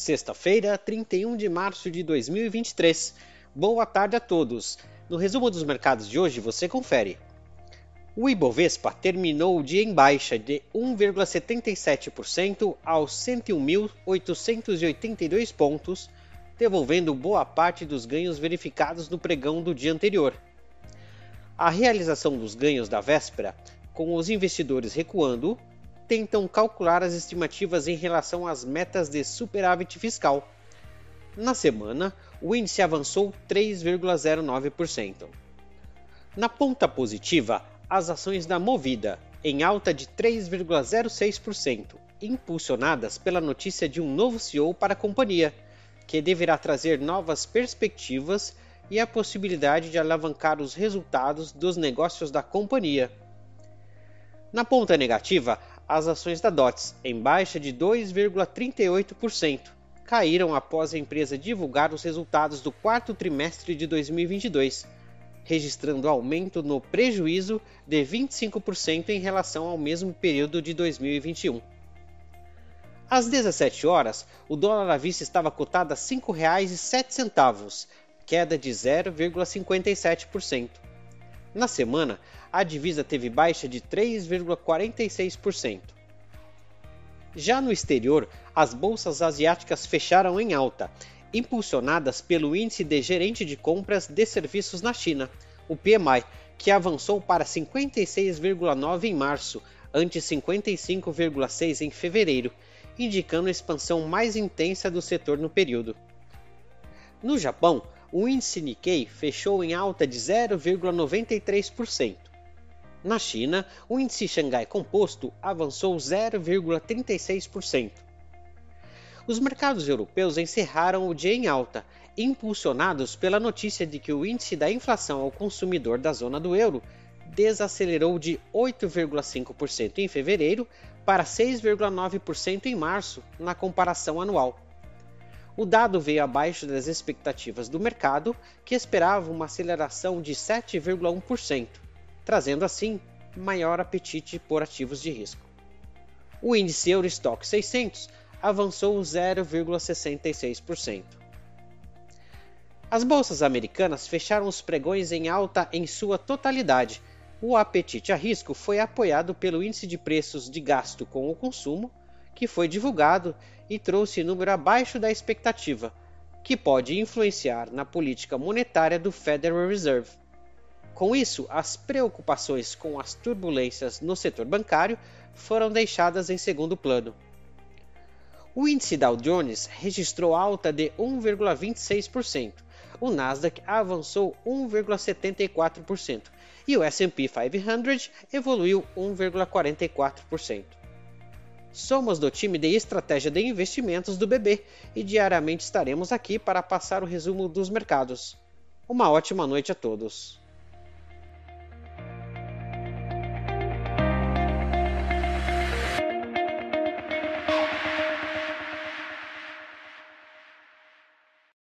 Sexta-feira, 31 de março de 2023. Boa tarde a todos. No resumo dos mercados de hoje você confere. O Ibovespa terminou o dia em baixa de 1,77% aos 101.882 pontos, devolvendo boa parte dos ganhos verificados no pregão do dia anterior. A realização dos ganhos da véspera, com os investidores recuando, tentam calcular as estimativas em relação às metas de superávit fiscal. Na semana, o índice avançou 3,09%. Na ponta positiva, as ações da Movida, em alta de 3,06%, impulsionadas pela notícia de um novo CEO para a companhia, que deverá trazer novas perspectivas e a possibilidade de alavancar os resultados dos negócios da companhia. Na ponta negativa, as ações da DOTS, em baixa de 2,38%, caíram após a empresa divulgar os resultados do quarto trimestre de 2022, registrando aumento no prejuízo de 25% em relação ao mesmo período de 2021. Às 17 horas, o dólar à vista estava cotado a R$ 5,07, queda de 0,57%. Na semana, a divisa teve baixa de 3,46%. Já no exterior, as bolsas asiáticas fecharam em alta, impulsionadas pelo índice de gerente de compras de serviços na China, o PMI, que avançou para 56,9 em março, ante 55,6 em fevereiro, indicando a expansão mais intensa do setor no período. No Japão, o índice Nikkei fechou em alta de 0,93%. Na China, o índice Xangai Composto avançou 0,36%. Os mercados europeus encerraram o dia em alta, impulsionados pela notícia de que o índice da inflação ao consumidor da zona do euro desacelerou de 8,5% em fevereiro para 6,9% em março, na comparação anual. O dado veio abaixo das expectativas do mercado, que esperava uma aceleração de 7,1%, trazendo assim maior apetite por ativos de risco. O índice Eurostock 600 avançou 0,66%. As bolsas americanas fecharam os pregões em alta em sua totalidade. O apetite a risco foi apoiado pelo índice de preços de gasto com o consumo, que foi divulgado e trouxe número abaixo da expectativa, que pode influenciar na política monetária do Federal Reserve. Com isso, as preocupações com as turbulências no setor bancário foram deixadas em segundo plano. O índice Dow Jones registrou alta de 1,26%, o Nasdaq avançou 1,74% e o S&P 500 evoluiu 1,44%. Somos do time de estratégia de investimentos do BB e diariamente estaremos aqui para passar o resumo dos mercados. Uma ótima noite a todos.